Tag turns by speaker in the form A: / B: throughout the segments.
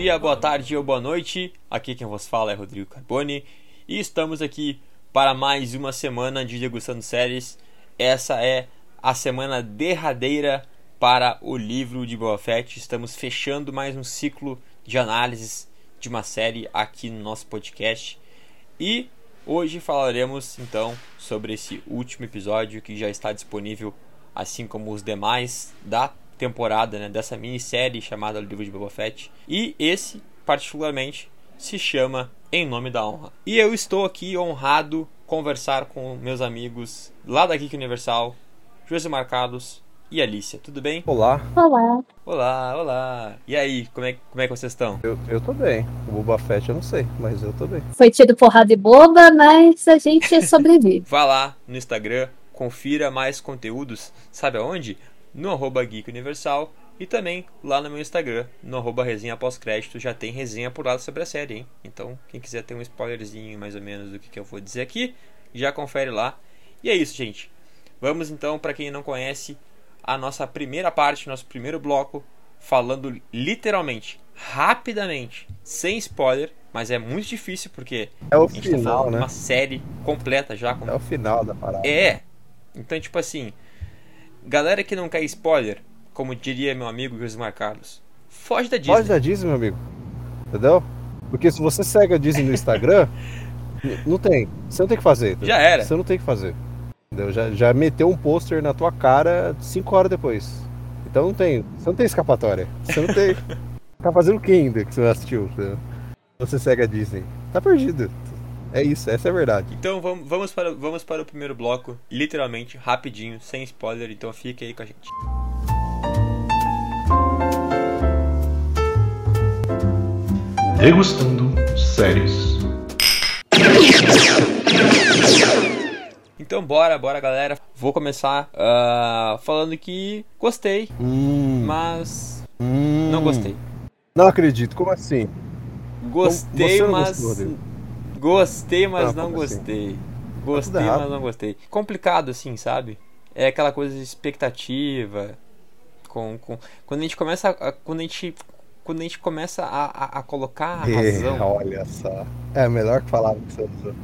A: Dia, boa tarde ou boa noite. Aqui quem vos fala é Rodrigo Carboni e estamos aqui para mais uma semana de degustando séries. Essa é a semana derradeira para o livro de Boba Fett. Estamos fechando mais um ciclo de análises de uma série aqui no nosso podcast. E hoje falaremos então sobre esse último episódio que já está disponível, assim como os demais da temporada, né, dessa minissérie chamada Livro de Boba Fett. E esse, particularmente, se chama Em Nome da Honra. E eu estou aqui honrado conversar com meus amigos lá da Geek Universal, José Marcados e Alicia. Tudo bem?
B: Olá.
C: Olá.
A: Olá, olá. E aí, como é, como é que vocês estão?
B: Eu, eu tô bem. O Boba Fett eu não sei, mas eu tô bem.
C: Foi tido porrada e boba, mas a gente sobrevive.
A: Vá lá no Instagram, confira mais conteúdos. Sabe aonde? No arroba Geek Universal e também lá no meu Instagram, no arroba resenha pós-crédito, já tem resenha por lá sobre a série, hein? Então, quem quiser ter um spoilerzinho mais ou menos do que, que eu vou dizer aqui, já confere lá. E é isso, gente. Vamos então, para quem não conhece, a nossa primeira parte, nosso primeiro bloco, falando literalmente, rapidamente, sem spoiler, mas é muito difícil porque
B: é o
A: a gente
B: final,
A: tá
B: né?
A: uma série completa já. Com...
B: É o final da parada.
A: É. Então, tipo assim, Galera que não quer spoiler, como diria meu amigo Josmar Carlos, foge da Disney.
B: Foge da Disney, meu amigo. Entendeu? Porque se você segue a Disney no Instagram, não tem. Você não tem que fazer.
A: Já era.
B: Você não tem que fazer. Entendeu? Já, já meteu um pôster na tua cara cinco horas depois. Então não tem. Você não tem escapatória. Você não tem. tá fazendo o que ainda que você não assistiu? Entendeu? Você segue a Disney. Tá perdido. É isso, essa é a verdade.
A: Então vamos, vamos, para, vamos para o primeiro bloco, literalmente, rapidinho, sem spoiler, então fique aí com a gente.
D: Degustando séries.
A: Então bora, bora galera. Vou começar uh, falando que gostei,
B: hum.
A: mas
B: hum.
A: não gostei.
B: Não acredito, como assim?
A: Gostei, mas.
B: Gostou,
A: Gostei, mas tá, não gostei. Assim? Gostei, tá mas não gostei. Complicado, assim, sabe? É aquela coisa de expectativa. Com, com... Quando a gente começa. A, quando a gente. Quando a gente começa a, a, a colocar a razão.
B: É, olha só. É melhor que falar que você usou.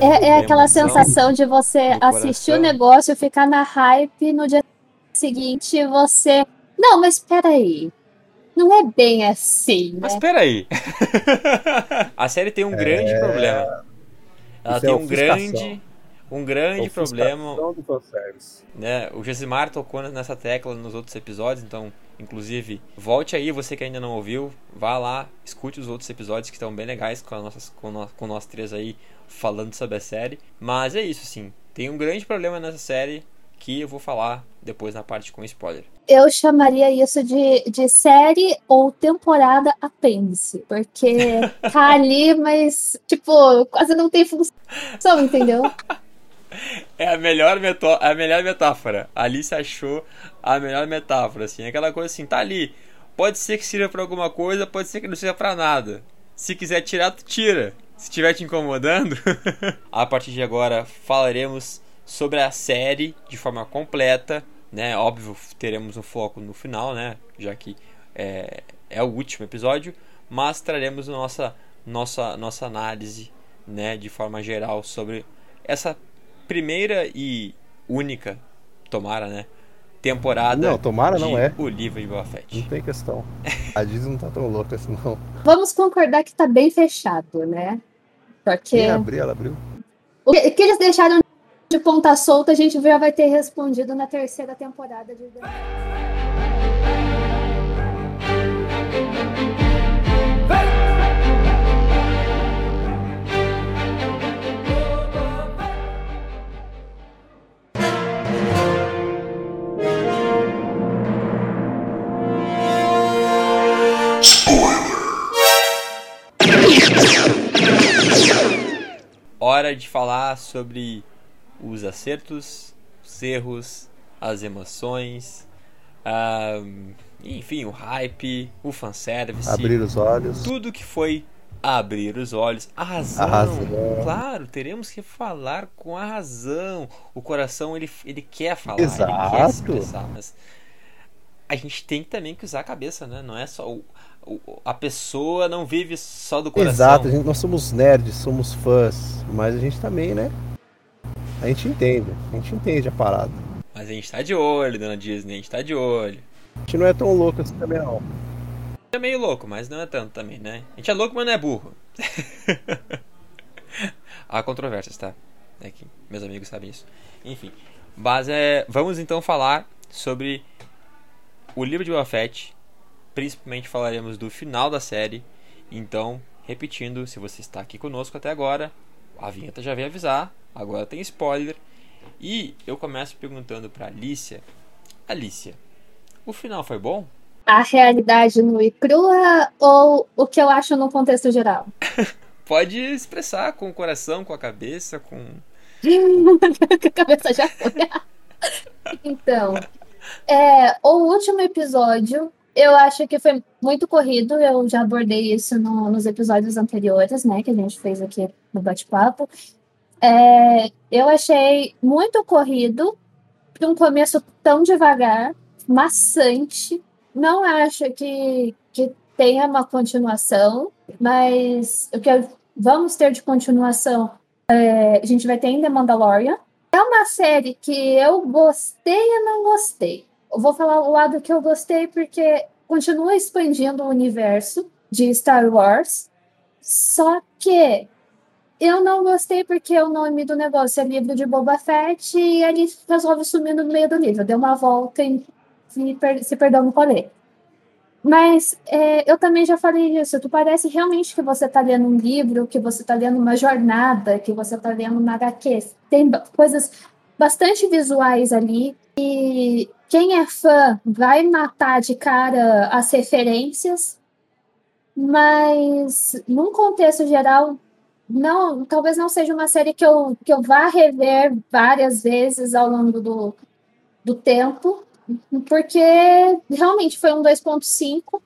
C: É, é aquela sensação de você assistir o negócio, ficar na hype, no dia seguinte você. Não, mas peraí não é bem assim. Né?
A: Mas peraí. a série tem um grande
B: é...
A: problema. Ela
B: Isso
A: tem
B: é
A: um grande. Um grande problema. Né? O Josimar tocou nessa tecla nos outros episódios, então, inclusive, volte aí, você que ainda não ouviu, vá lá, escute os outros episódios que estão bem legais com, nossas, com, nós, com nós três aí falando sobre a série. Mas é isso, sim. Tem um grande problema nessa série que eu vou falar depois na parte com spoiler.
C: Eu chamaria isso de, de série ou temporada apêndice, porque tá ali, mas, tipo, quase não tem função, entendeu?
A: É a melhor, metó a melhor metáfora. A Alice achou a melhor metáfora, assim. Aquela coisa assim, tá ali. Pode ser que sirva pra alguma coisa, pode ser que não seja pra nada. Se quiser tirar, tu tira. Se estiver te incomodando, a partir de agora falaremos sobre a série de forma completa, né? Óbvio, teremos um foco no final, né? Já que é, é o último episódio, mas traremos nossa nossa nossa análise, né, de forma geral sobre essa primeira e única, tomara, né, temporada.
B: Não, tomara não é.
A: O livro de Boba Fett.
B: Não tem questão. A Disney não tá tão louca assim não.
C: Vamos concordar que tá bem fechado, né? Porque
B: Quem abriu, ela abriu.
C: O que eles deixaram de ponta solta a gente já vai ter respondido na terceira temporada de
A: Hora de falar sobre os acertos, os erros, as emoções, uh, enfim, o hype, o fanservice.
B: Abrir os olhos.
A: Tudo que foi abrir os olhos. A razão.
B: A razão.
A: Claro, teremos que falar com a razão. O coração, ele, ele quer falar,
B: Exato.
A: ele quer expressar, mas a gente tem também que usar a cabeça, né? Não é só o a pessoa não vive só do coração.
B: Exato, gente, nós somos nerds, somos fãs, mas a gente também, né? A gente entende, a gente entende a parada.
A: Mas a gente tá de olho, dona Disney, a gente tá de olho.
B: A gente não é tão louco assim também, não.
A: É meio louco, mas não é tanto também, né? A gente é louco, mas não é burro. Há controvérsias, tá? É que meus amigos sabem isso. Enfim, mas é, vamos então falar sobre o livro de Boba Fett. Principalmente falaremos do final da série. Então, repetindo, se você está aqui conosco até agora, a vinheta já veio avisar. Agora tem spoiler. E eu começo perguntando para Alicia. Alicia, o final foi bom?
C: A realidade nua e crua ou o que eu acho no contexto geral?
A: Pode expressar com o coração, com a cabeça, com.
C: a cabeça já foi. então, é, o último episódio eu acho que foi muito corrido. Eu já abordei isso no, nos episódios anteriores, né, que a gente fez aqui no bate-papo. É, eu achei muito corrido um começo tão devagar, maçante. Não acho que, que tenha uma continuação, mas o que vamos ter de continuação, é, a gente vai ter The Mandalorian. É uma série que eu gostei e não gostei. Eu vou falar o lado que eu gostei porque continua expandindo o universo de Star Wars, só que eu não gostei porque o nome do negócio é livro de Boba Fett e ele resolve sumir no meio do livro. Deu uma volta e se, per se perdeu no rolê. Mas é, eu também já falei isso. Tu parece realmente que você está lendo um livro, que você está lendo uma jornada, que você está lendo uma HQ. Tem coisas bastante visuais ali. E quem é fã vai matar de cara as referências. Mas, num contexto geral, não, talvez não seja uma série que eu, que eu vá rever várias vezes ao longo do, do tempo porque realmente foi um 2.5.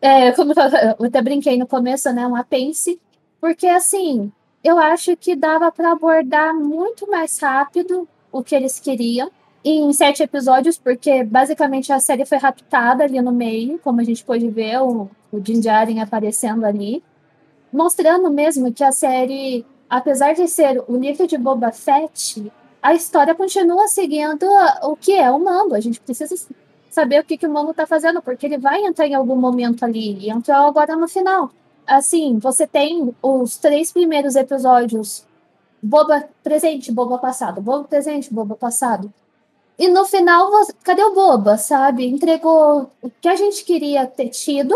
C: É, como eu até brinquei no começo, né? Um apêndice. Porque, assim, eu acho que dava para abordar muito mais rápido o que eles queriam em sete episódios, porque basicamente a série foi raptada ali no meio, como a gente pôde ver o, o Din Djarin aparecendo ali, mostrando mesmo que a série, apesar de ser o nível de Boba Fett, a história continua seguindo o que é o Mando. A gente precisa saber o que, que o Mando está fazendo, porque ele vai entrar em algum momento ali, e entrou agora no final. Assim, você tem os três primeiros episódios, boba presente, boba passado, boba presente, boba passado. E no final, cadê o boba, sabe? Entregou o que a gente queria ter tido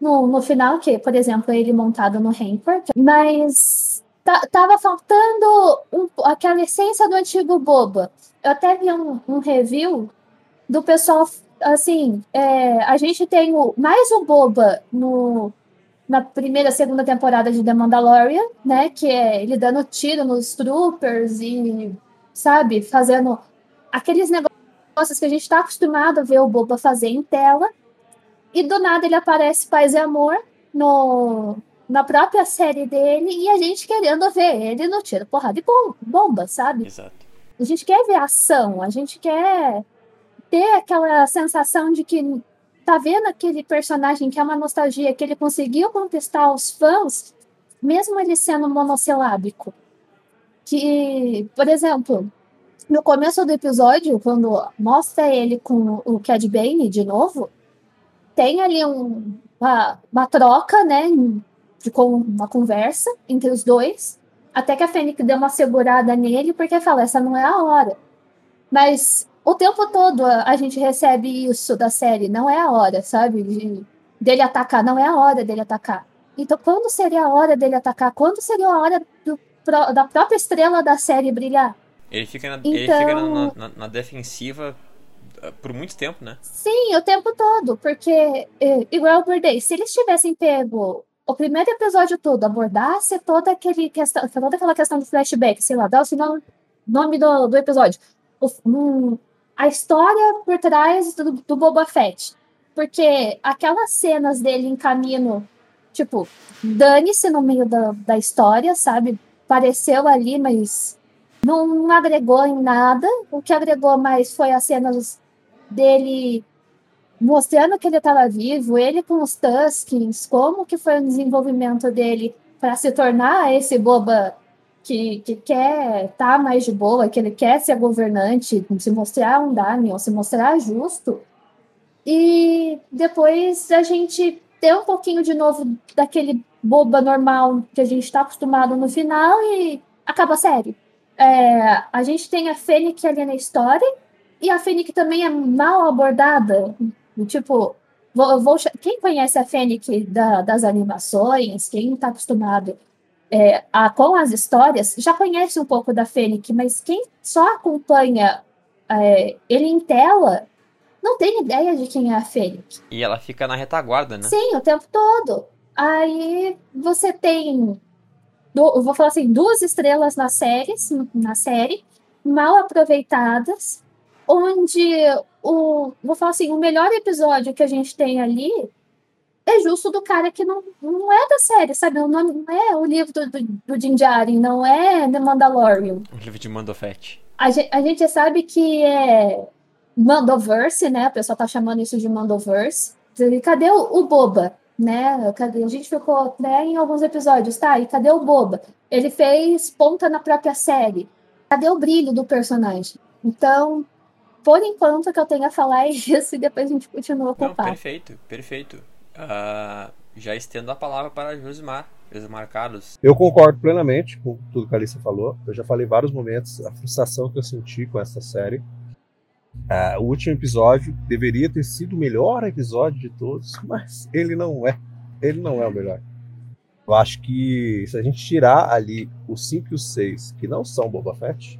C: no, no final, que, por exemplo, ele montado no Rancor, mas tava faltando um, aquela essência do antigo Boba. Eu até vi um, um review do pessoal, assim, é, a gente tem o, mais o Boba no, na primeira, segunda temporada de The Mandalorian, né, que é ele dando tiro nos troopers e, sabe, fazendo aqueles negócios que a gente está acostumado a ver o Boba fazer em tela, e do nada ele aparece paz e amor no, na própria série dele e a gente querendo ver ele no tiro, porrada de bomba, sabe?
A: Exato.
C: A gente quer ver ação, a gente quer ter aquela sensação de que tá vendo aquele personagem que é uma nostalgia, que ele conseguiu conquistar os fãs, mesmo ele sendo monossilábico. Que, por exemplo, no começo do episódio, quando mostra ele com o Cad Bane de novo, tem ali um, uma, uma troca, né, ficou uma conversa entre os dois, até que a Fênix deu uma segurada nele, porque fala, essa não é a hora. Mas o tempo todo a gente recebe isso da série, não é a hora, sabe? De, dele atacar, não é a hora dele atacar. Então, quando seria a hora dele atacar? Quando seria a hora do, da própria estrela da série brilhar?
A: Ele fica na, então, ele fica na, então na, na, defensiva por muito tempo, né?
C: Sim, o tempo todo, porque, eh, igual o Birthday, se eles tivessem pego o primeiro episódio todo abordasse toda, aquele questão, toda aquela questão do flashback, sei lá, dá o nome, do, do episódio. O, um, a história por trás do, do Boba Fett. Porque aquelas cenas dele em caminho, tipo, dane-se no meio da, da história, sabe? Pareceu ali, mas não agregou em nada. O que agregou mais foi as cenas dele mostrando que ele estava vivo, ele com os Tuskins, como que foi o desenvolvimento dele para se tornar esse boba que, que quer estar tá mais de boa, que ele quer ser governante, se mostrar um Damian, se mostrar justo. E depois a gente ter um pouquinho de novo daquele boba normal que a gente está acostumado no final e acaba a série. É, a gente tem a Fênix ali na história e a Fênix também é mal abordada. Tipo, vou, vou quem conhece a Fênix da, das animações, quem está acostumado é, a, com as histórias, já conhece um pouco da Fênix, mas quem só acompanha é, ele em tela não tem ideia de quem é a Fênix.
A: E ela fica na retaguarda, né?
C: Sim, o tempo todo. Aí você tem, eu vou falar assim, duas estrelas na série, na série, mal aproveitadas, onde o, vou falar assim, o melhor episódio que a gente tem ali é justo do cara que não, não é da série, sabe? O nome não é o livro do, do, do Jim Jaren, não é The Mandalorian.
A: O livro de Mandofet.
C: A gente, a gente sabe que é Mandoverse, né? O pessoal tá chamando isso de Mandoverse. Cadê o, o Boba? Né? Cadê? A gente ficou né, em alguns episódios, tá? E cadê o Boba? Ele fez ponta na própria série. Cadê o brilho do personagem? Então, por enquanto, o que eu tenho a falar é isso e depois a gente continua com
A: Não,
C: o papo.
A: Perfeito, perfeito. Uh, já estendo a palavra para Josimar. Josimar Carlos.
B: Eu concordo plenamente com tudo que a Alice falou. Eu já falei vários momentos a frustração que eu senti com essa série. Uh, o último episódio deveria ter sido o melhor episódio de todos, mas ele não é. Ele não é o melhor. Eu acho que se a gente tirar ali os 5 e os 6, que não são Boba Fett,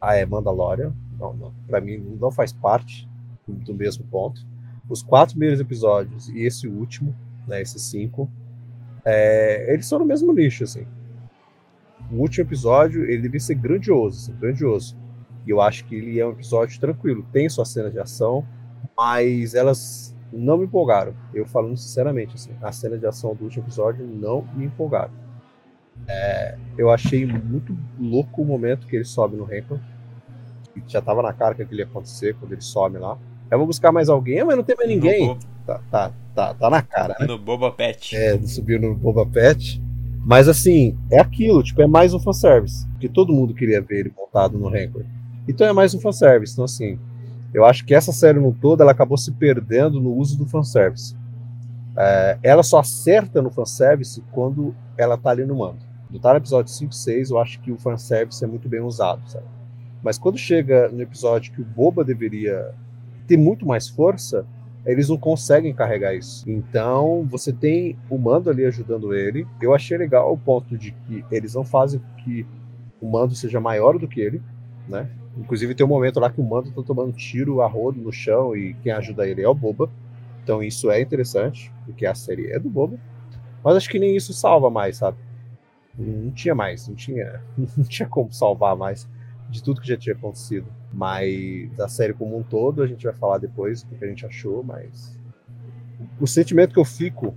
B: ah, é Mandalorian, não, não, pra mim não faz parte do, mesmo ponto. Os quatro primeiros episódios e esse último, né, esses cinco, é, eles são no mesmo nicho, assim. O último episódio, ele devia ser grandioso, assim, grandioso. E eu acho que ele é um episódio tranquilo. Tem sua cena de ação, mas elas não me empolgaram. Eu falando sinceramente, assim, a cena de ação do último episódio não me empolgaram. É, eu achei muito louco o momento que ele sobe no Rancor. Já tava na cara que aquilo ia acontecer quando ele sobe lá. Eu vou buscar mais alguém, mas não tem mais ninguém. Tá, tá, tá, tá na cara, né?
A: No Boba Pet.
B: É, subiu no Boba Pet. Mas assim, é aquilo, tipo, é mais um fanservice. Que todo mundo queria ver ele montado no Rancor. Então é mais um fanservice. Então, assim, eu acho que essa série no todo ela acabou se perdendo no uso do fanservice. É, ela só acerta no fanservice quando ela tá ali no mando. Do tá no episódio 5 6, eu acho que o fanservice é muito bem usado, sabe? Mas quando chega no episódio que o Boba deveria ter muito mais força, eles não conseguem carregar isso. Então, você tem o Mando ali ajudando ele. Eu achei legal o ponto de que eles não fazem que o Mando seja maior do que ele, né? Inclusive tem um momento lá que o Mando tá tomando tiro a rodo no chão e quem ajuda ele é o Boba. Então isso é interessante, porque a série é do Boba. Mas acho que nem isso salva mais, sabe? Não tinha mais, não tinha, não tinha como salvar mais de tudo que já tinha acontecido. Mas a série como um todo, a gente vai falar depois o que a gente achou, mas o sentimento que eu fico,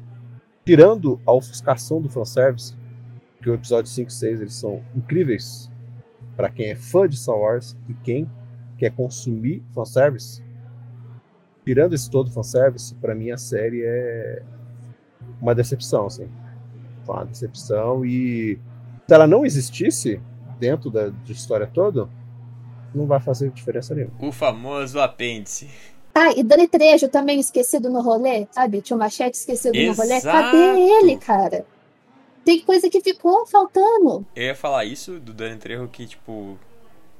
B: tirando a ofuscação do fanservice, que o episódio 5 e 6 eles são incríveis para quem é fã de Star Wars e quem quer consumir fanservice. Tirando esse todo fanservice, para mim a série é uma decepção, assim. Uma decepção e se ela não existisse dentro da de história toda, não vai fazer diferença nenhuma.
A: O famoso apêndice.
C: Ah, e Dani Trejo também esquecido no rolê, sabe? Tinha o machete esquecido
A: Exato.
C: no rolê. Cadê ele, cara? Tem coisa que ficou faltando.
A: Eu ia falar isso do Dani Trejo que, tipo,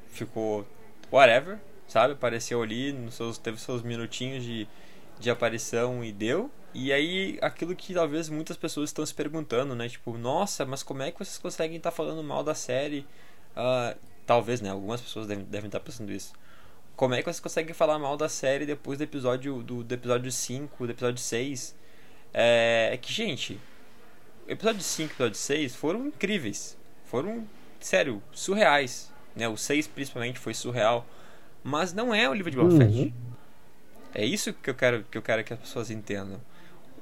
A: ficou whatever, sabe? Apareceu ali, nos seus, teve seus minutinhos de, de aparição e deu. E aí, aquilo que talvez muitas pessoas estão se perguntando, né? Tipo, nossa, mas como é que vocês conseguem estar tá falando mal da série? Uh, talvez, né? Algumas pessoas devem, devem estar pensando isso. Como é que vocês conseguem falar mal da série depois do episódio do, do episódio 5, do episódio 6? É, é que, gente, episódio 5 e o episódio 6 foram incríveis. Foram, sério, surreais. Né? O 6 principalmente foi surreal. Mas não é o livro de Boba Fett. Uhum. É isso que eu quero que eu quero que as pessoas entendam.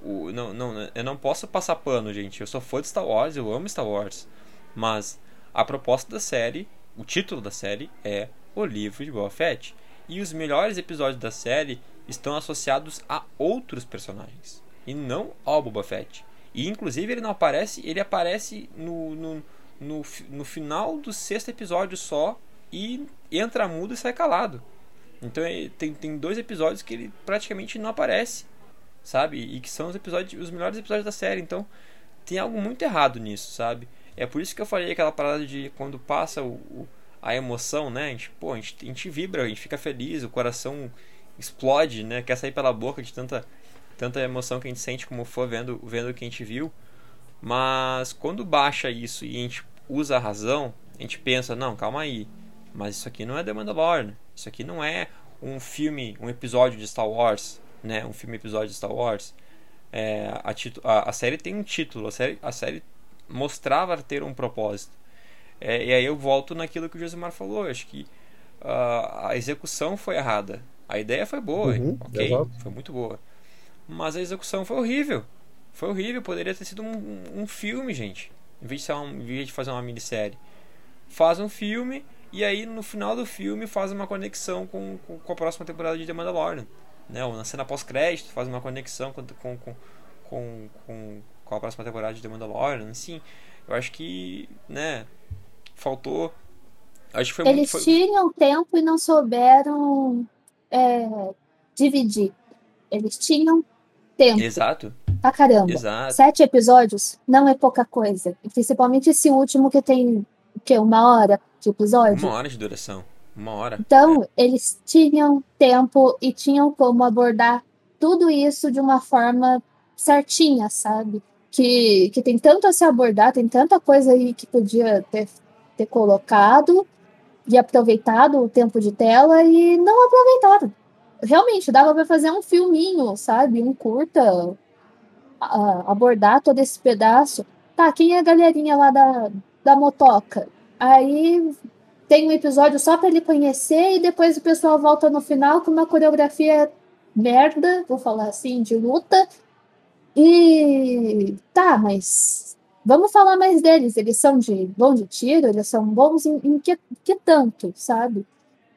A: O, não, não, eu não posso passar pano, gente. Eu sou fã de Star Wars, eu amo Star Wars. Mas a proposta da série, o título da série é O Livro de Boba Fett. E os melhores episódios da série estão associados a outros personagens e não ao Boba Fett. E inclusive ele não aparece, ele aparece no, no, no, no final do sexto episódio só e entra mudo e sai calado. Então tem, tem dois episódios que ele praticamente não aparece, sabe? E que são os episódios, os melhores episódios da série. Então tem algo muito errado nisso, sabe? É por isso que eu falei aquela parada de quando passa o, o a emoção, né? A gente, pô, a gente, a gente vibra, a gente fica feliz, o coração explode, né? Quer sair pela boca de tanta, tanta emoção que a gente sente como for vendo, vendo o que a gente viu. Mas quando baixa isso e a gente usa a razão, a gente pensa, não, calma aí. Mas isso aqui não é The Mandalorian. Isso aqui não é um filme, um episódio de Star Wars, né? Um filme episódio de Star Wars. É, a, a, a, série tem um título, a série, a série mostrava ter um propósito. É, e aí eu volto naquilo que o Josimar falou. Acho que uh, a execução foi errada. A ideia foi boa, uhum, ok? Exato. Foi muito boa. Mas a execução foi horrível. Foi horrível. Poderia ter sido um, um filme, gente. Em vez, de um, em vez de fazer uma minissérie. Faz um filme e aí no final do filme faz uma conexão com, com, com a próxima temporada de The Mandalorian. Né? Ou na cena pós-crédito faz uma conexão com, com, com, com, com a próxima temporada de The Mandalorian. Assim, eu acho que, né, faltou. Acho que foi
C: Eles
A: muito,
C: foi... tinham tempo e não souberam é, dividir. Eles tinham tempo.
A: Exato.
C: Pra caramba.
A: Exato.
C: Sete episódios não é pouca coisa. Principalmente esse último que tem o quê? Uma hora de episódio?
A: Uma hora de duração. Uma hora.
C: Então, é. eles tinham tempo e tinham como abordar tudo isso de uma forma certinha, sabe? Que, que tem tanto a se abordar, tem tanta coisa aí que podia ter, ter colocado e aproveitado o tempo de tela e não aproveitaram. Realmente, dava para fazer um filminho, sabe? Um curta, a, abordar todo esse pedaço. Tá, quem é a galerinha lá da, da motoca? Aí tem um episódio só para ele conhecer e depois o pessoal volta no final com uma coreografia merda, vou falar assim, de luta. E tá, mas Vamos falar mais deles. Eles são de bom de tiro, eles são bons em, em que, que, tanto, sabe?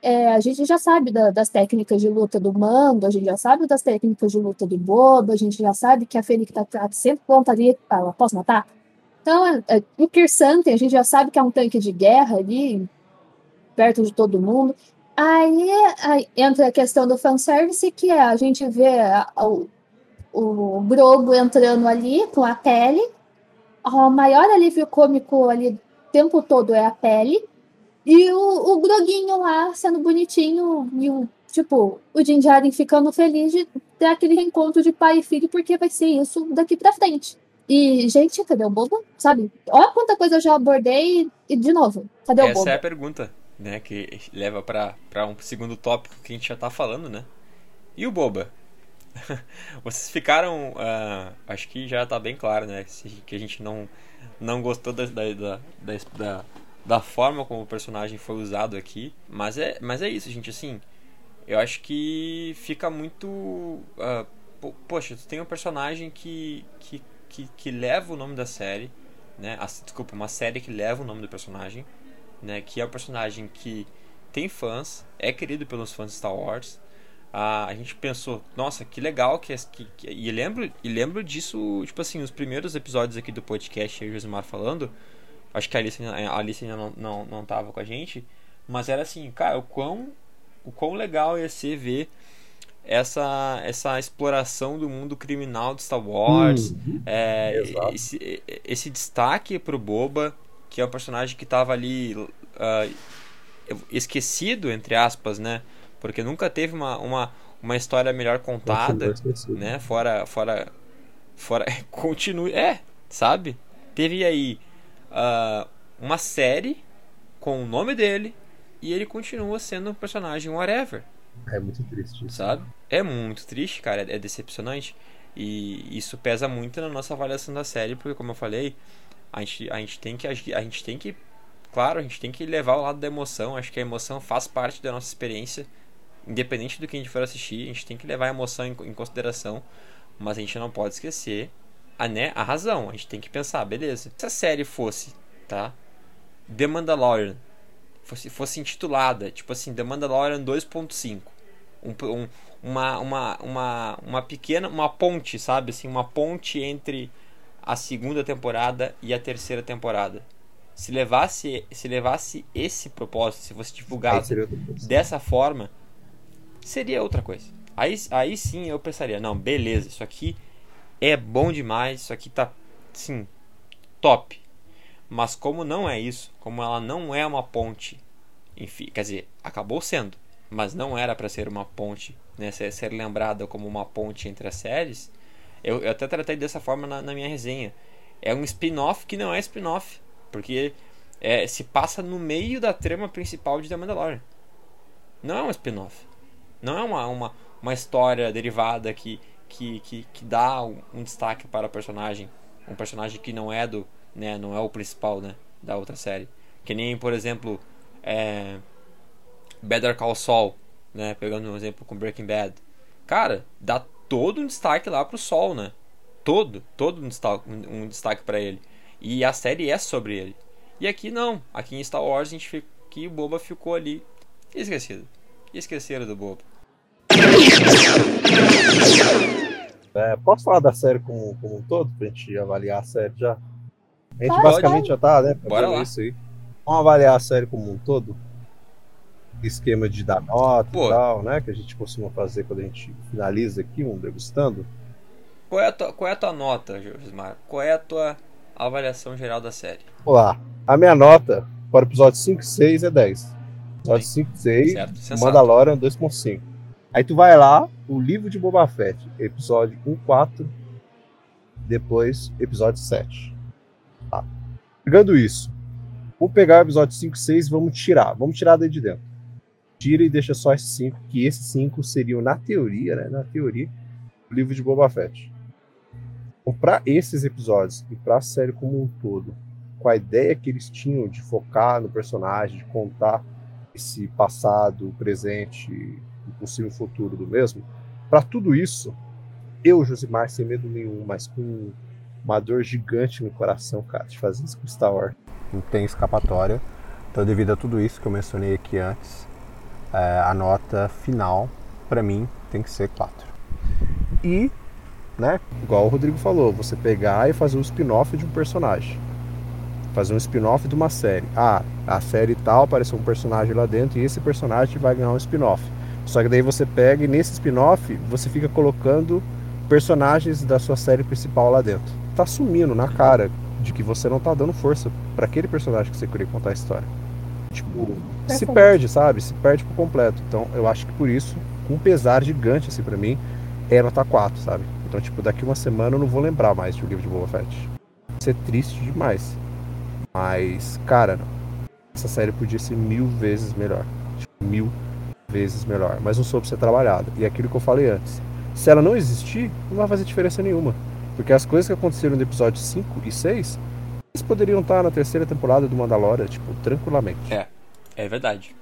C: É, a gente já sabe da, das técnicas de luta do Mando, a gente já sabe das técnicas de luta do Boba, a gente já sabe que a Fênix tá, tá sempre pronta ali, ela posso matar? Então, é, é, o Kirsanten, a gente já sabe que é um tanque de guerra ali, perto de todo mundo. Aí, aí entra a questão do fanservice, que é a gente vê a, a, o, o Grogu entrando ali com a pele, o maior alívio cômico ali o tempo todo é a pele. E o, o Groguinho lá sendo bonitinho e o, tipo, o Jinjarin ficando feliz de ter aquele reencontro de pai e filho, porque vai ser isso daqui pra frente. E, gente, cadê o bobo? Sabe? Olha quanta coisa eu já abordei e, de novo, cadê
A: Essa
C: o bobo?
A: Essa é a pergunta, né? Que leva para um segundo tópico que a gente já tá falando, né? E o boba? Vocês ficaram. Uh, acho que já tá bem claro, né? Que a gente não, não gostou da, da, da, da, forma como o personagem foi usado aqui. Mas é, mas é isso, gente. Assim, eu acho que fica muito. Uh, poxa, tu tem um personagem que, que, que, que, leva o nome da série. Né? Desculpa, uma série que leva o nome do personagem. Né? Que é o um personagem que tem fãs, é querido pelos fãs de Star Wars a, a gente pensou, nossa, que legal que, que, que, e lembro e lembro disso, tipo assim, os primeiros episódios aqui do podcast, aí o Josimar falando, acho que a Alice, a Alice ainda não, não, não tava com a gente, mas era assim, cara, o quão, o quão legal ia ser ver essa, essa exploração do mundo criminal de Star Wars, uhum. é, esse, esse destaque pro Boba, que é um personagem que tava ali uh, esquecido, entre aspas, né? porque nunca teve uma, uma, uma história melhor contada, né? Fora, fora, fora, continue, é, sabe? Teve aí uh, uma série com o nome dele e ele continua sendo um personagem whatever.
B: É muito triste.
A: Sabe? É muito triste, cara, é decepcionante. E isso pesa muito na nossa avaliação da série, porque como eu falei, a gente, a gente tem que a gente tem que claro, a gente tem que levar o lado da emoção, acho que a emoção faz parte da nossa experiência independente do que a gente for assistir, a gente tem que levar a emoção em, em consideração, mas a gente não pode esquecer a, né, a razão. A gente tem que pensar, beleza. Se a série fosse, tá? The Mandalorian fosse, fosse intitulada, tipo assim, The Mandalorian 2.5. Um, um, uma, uma, uma, uma pequena, uma ponte, sabe? Assim, uma ponte entre a segunda temporada e a terceira temporada. Se levasse, se levasse esse propósito, se fosse divulgado dessa forma, seria outra coisa. Aí, aí sim eu pensaria, não, beleza, isso aqui é bom demais, isso aqui tá, sim, top. Mas como não é isso, como ela não é uma ponte, enfim, quer dizer, acabou sendo, mas não era para ser uma ponte, né, ser, ser, lembrada como uma ponte entre as séries, eu, eu até tratei dessa forma na, na minha resenha. É um spin-off que não é spin-off, porque é, se passa no meio da trama principal de The Mandalorian. Não é um spin-off. Não é uma, uma, uma história derivada que, que, que, que dá um, destaque para o personagem. Um personagem que não é do. Né, não é o principal né, da outra série. Que nem, por exemplo, é, Better Call Saul, né, pegando um exemplo com Breaking Bad. Cara, dá todo um destaque lá pro Sol, né? Todo, todo um destaque, um destaque para ele. E a série é sobre ele. E aqui não. Aqui em Star Wars a gente fica, que o Boba ficou ali esquecido. Esqueceram do Boba.
B: É, posso falar da série como, como um todo, pra gente avaliar a série já? A gente Pode. basicamente já tá, né?
A: Bora lá.
B: Isso aí. Vamos avaliar a série como um todo? Esquema de dar nota Pô. e tal, né? Que a gente costuma fazer quando a gente finaliza aqui um degustando.
A: Qual é a tua, qual é a tua nota, Josmar? Qual é a tua avaliação geral da série?
B: Olá. A minha nota para o episódio 5 e 6 é 10. Episódio 5 e 6, Mandalorian 2.5. Aí tu vai lá, o livro de Boba Fett, episódio 1, 4, depois episódio 7. Tá. Pegando isso, vamos pegar o episódio 5 e 6 vamos tirar. Vamos tirar daí de dentro. Tira e deixa só esses 5, que esses 5 seriam, na teoria, né? Na teoria, o livro de Boba Fett. Então, para esses episódios e para a série como um todo, com a ideia que eles tinham de focar no personagem, de contar esse passado, presente, e possível futuro do mesmo. Para tudo isso, eu, Josimar, sem medo nenhum, mas com uma dor gigante no coração, cara, de fazer isso com Star Wars. Não tem escapatória. Então, devido a tudo isso que eu mencionei aqui antes, a nota final, para mim, tem que ser 4. E, né, igual o Rodrigo falou, você pegar e fazer um spin-off de um personagem. Fazer um spin-off de uma série. Ah, a série tal apareceu um personagem lá dentro e esse personagem vai ganhar um spin-off. Só que daí você pega e nesse spin-off você fica colocando personagens da sua série principal lá dentro. Tá sumindo na cara de que você não tá dando força para aquele personagem que você queria contar a história. Tipo, se perde, sabe? Se perde por completo. Então, eu acho que por isso, com um pesar gigante assim para mim, é nota 4, sabe? Então, tipo, daqui uma semana eu não vou lembrar mais de um livro de Boba Fett. Vai ser triste demais. Mas, cara, essa série podia ser mil vezes melhor. Tipo, mil vezes melhor, mas não soube ser trabalhada. E é aquilo que eu falei antes. Se ela não existir, não vai fazer diferença nenhuma. Porque as coisas que aconteceram no episódio 5 e 6, eles poderiam estar na terceira temporada do Mandalorian, tipo, tranquilamente.
A: É, é verdade.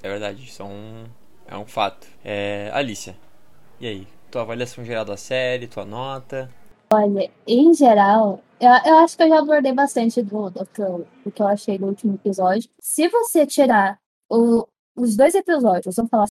A: É verdade, isso é um, é um fato. É, Alicia, e aí? Tua avaliação geral da série, tua nota?
C: Olha, em geral, eu, eu acho que eu já abordei bastante do, do, que eu, do que eu achei do último episódio. Se você tirar o, os dois episódios, vamos falar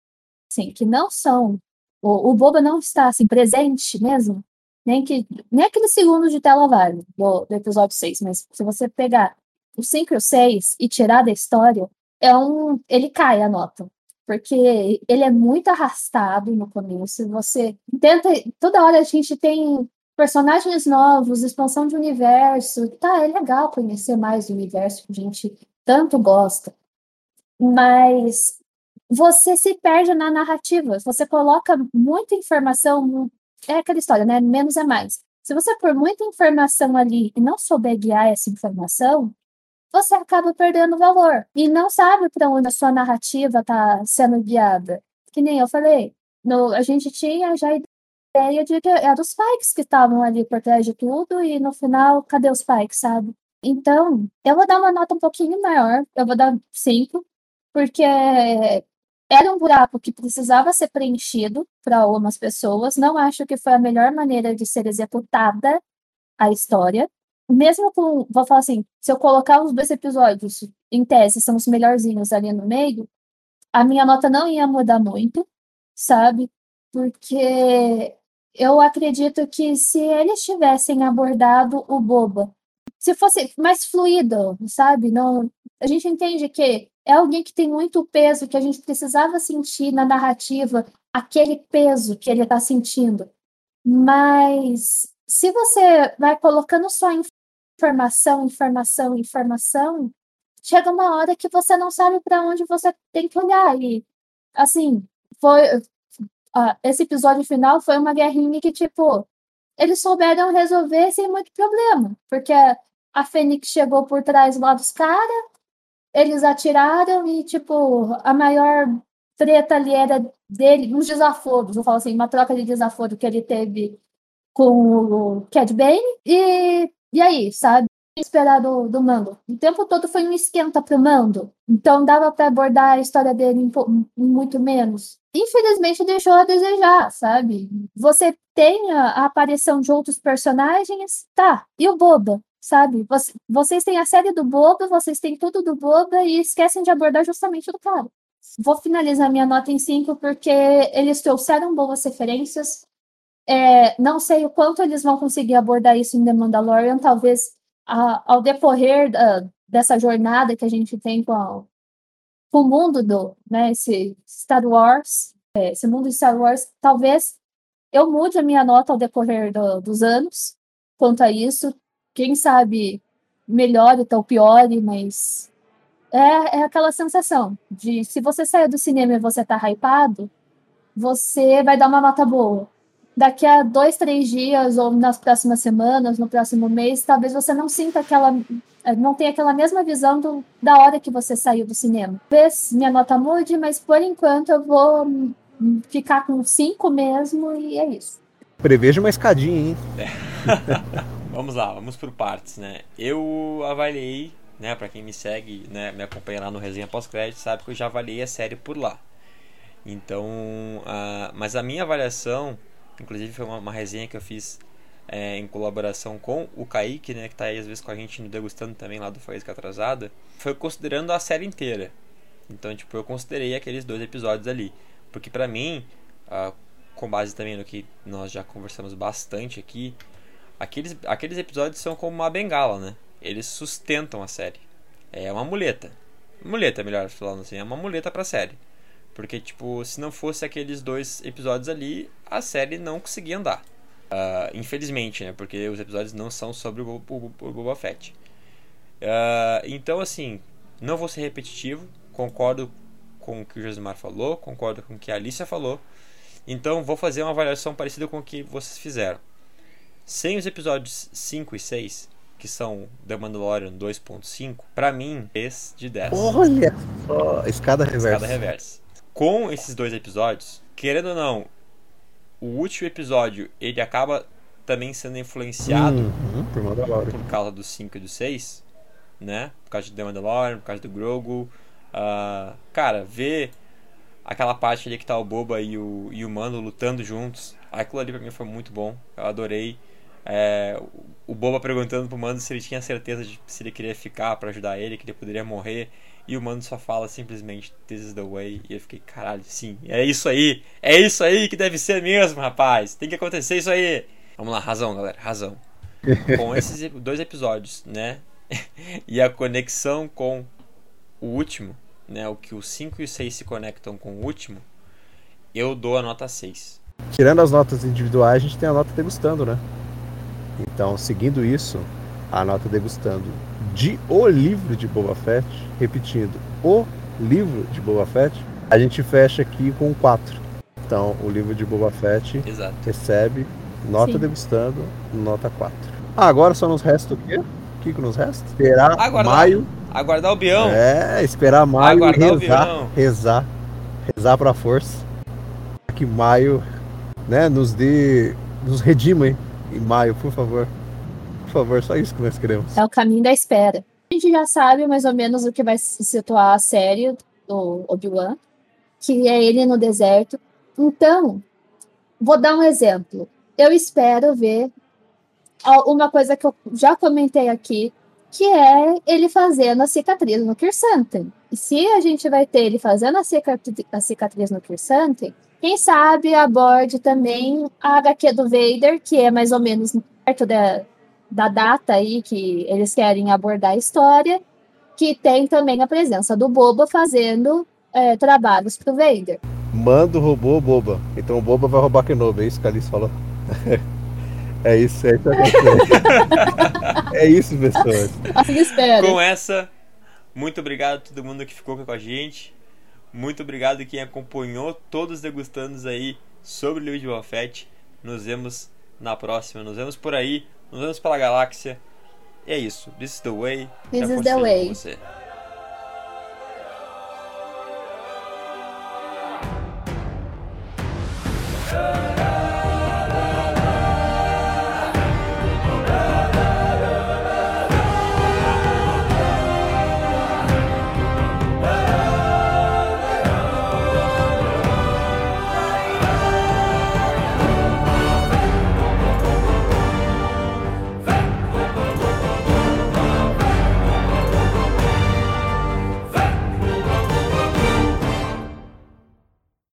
C: assim, que não são. O, o Boba não está assim, presente mesmo, nem, que, nem aquele segundo de tela vale do, do episódio 6, mas se você pegar o 5 e o 6 e tirar da história, é um, ele cai a nota. Porque ele é muito arrastado no começo. Você tenta. Toda hora a gente tem personagens novos, expansão de universo. Tá, é legal conhecer mais o universo que a gente tanto gosta. Mas você se perde na narrativa. Você coloca muita informação. É aquela história, né? Menos é mais. Se você pôr muita informação ali e não souber guiar essa informação, você acaba perdendo valor e não sabe para onde a sua narrativa está sendo guiada. Que nem eu falei, no, a gente tinha já ideia de que eram os Pikes que estavam ali por trás de tudo e no final, cadê os Pikes, sabe? Então, eu vou dar uma nota um pouquinho maior, eu vou dar 5, porque era um buraco que precisava ser preenchido para algumas pessoas. Não acho que foi a melhor maneira de ser executada a história. mesmo com, vou falar assim, se eu colocar os dois episódios, em tese, são os melhorzinhos ali no meio, a minha nota não ia mudar muito, sabe? Porque eu acredito que se eles tivessem abordado o Boba, se fosse mais fluido, sabe? Não, a gente entende que é alguém que tem muito peso, que a gente precisava sentir na narrativa aquele peso que ele está sentindo. Mas se você vai colocando só informação, informação, informação, chega uma hora que você não sabe para onde você tem que olhar. E, assim, foi. Uh, esse episódio final foi uma guerrinha que, tipo, eles souberam resolver sem muito problema. Porque a Fênix chegou por trás lá dos caras, eles atiraram e, tipo, a maior treta ali era dele, uns desaforos, vou falar assim, uma troca de desaforo que ele teve com o Cad Bane. E, e aí, sabe? esperar do, do Mando. O tempo todo foi um esquenta pro Mando. Então dava para abordar a história dele em, em muito menos. Infelizmente deixou a desejar, sabe? Você tem a, a aparição de outros personagens, tá. E o Boba? Sabe? Vocês têm a série do Boba, vocês têm tudo do Boba e esquecem de abordar justamente do cara. Vou finalizar minha nota em 5 porque eles trouxeram boas referências. É, não sei o quanto eles vão conseguir abordar isso em The Mandalorian. Talvez a, ao decorrer da, dessa jornada que a gente tem com, a, com o mundo do, né, esse Star Wars, é, esse mundo de Star Wars, talvez eu mude a minha nota ao decorrer do, dos anos quanto a isso. Quem sabe melhore ou piore, mas é, é aquela sensação de se você sair do cinema e você tá hypado, você vai dar uma nota boa daqui a dois, três dias, ou nas próximas semanas, no próximo mês, talvez você não sinta aquela. Eh, não tenha aquela mesma visão do, da hora que você saiu do cinema. Talvez minha nota mude, mas por enquanto eu vou ficar com cinco mesmo e é isso.
B: Prevejo uma escadinha, hein?
A: vamos lá, vamos por partes, né? Eu avaliei, né, para quem me segue, né, me acompanha lá no Resenha Pós-Crédito, sabe que eu já avaliei a série por lá. Então, uh, mas a minha avaliação Inclusive foi uma, uma resenha que eu fiz é, em colaboração com o Kaique, né, que está aí às vezes com a gente no Degustando também lá do Faísca Atrasada, foi considerando a série inteira. Então, tipo, eu considerei aqueles dois episódios ali. Porque para mim, ah, com base também no que nós já conversamos bastante aqui, aqueles, aqueles episódios são como uma bengala, né? Eles sustentam a série. É uma muleta. Muleta, melhor falando assim, é uma muleta pra série. Porque, tipo, se não fosse aqueles dois episódios ali, a série não conseguia andar. Uh, infelizmente, né? Porque os episódios não são sobre o, o, o Boba Fett. Uh, então, assim, não vou ser repetitivo. Concordo com o que o Josimar falou, concordo com o que a Alicia falou. Então, vou fazer uma avaliação parecida com o que vocês fizeram. Sem os episódios 5 e 6, que são The Mandalorian 2.5, para mim, 3 de 10.
B: Olha só, escada reversa.
A: Escada reversa com esses dois episódios, querendo ou não, o último episódio ele acaba também sendo influenciado
B: uhum, por,
A: por, causa do 5 e do 6, né? Por causa de The Mandalorian, por causa do Grogu. Uh, cara, ver aquela parte ali que tá o Boba e o, e o Mando lutando juntos, aquilo ali pra mim foi muito bom, eu adorei. É, o Boba perguntando pro Mando se ele tinha certeza de se ele queria ficar para ajudar ele, que ele poderia morrer. E o mano só fala simplesmente This is the way. E eu fiquei, caralho, sim, é isso aí. É isso aí que deve ser mesmo, rapaz. Tem que acontecer isso aí. Vamos lá, razão, galera, razão. com esses dois episódios, né? e a conexão com o último, né? O que o 5 e o 6 se conectam com o último, eu dou a nota 6.
B: Tirando as notas individuais, a gente tem a nota degustando, né? Então, seguindo isso, a nota degustando de O Livro de Boba Fett, repetindo, O Livro de Boba Fett, a gente fecha aqui com 4. Então, o livro de Boba Fett
A: Exato.
B: recebe nota Sim. degustando, nota 4. Ah, agora só nos resta o quê? O que, que nos resta? Esperar aguardar, maio.
A: Aguardar o bião.
B: É, esperar maio aguardar e rezar, rezar, rezar pra força. Que maio, né, nos dê, nos redima, hein? Em maio, por favor. Por favor, só isso que nós queremos.
C: É o caminho da espera. A gente já sabe mais ou menos o que vai situar a série do Obi-Wan, que é ele no deserto. Então, vou dar um exemplo. Eu espero ver uma coisa que eu já comentei aqui, que é ele fazendo a cicatriz no Kirsanten. E se a gente vai ter ele fazendo a cicatriz no Kirsanten, quem sabe aborde também a HQ do Vader, que é mais ou menos perto da, da data aí que eles querem abordar a história, que tem também a presença do Boba fazendo é, trabalhos pro Vader.
B: Manda o robô Boba. Então o Boba vai roubar Kenobi, é isso que a Alice falou. É isso, é isso. é isso, pessoas.
C: Assim
A: com essa, muito obrigado a todo mundo que ficou com a gente. Muito obrigado quem acompanhou todos degustando aí sobre Louis livro de Buffett. Nos vemos na próxima, nos vemos por aí, nos vemos pela galáxia. E é isso. This is the way.
C: This is the way. Você.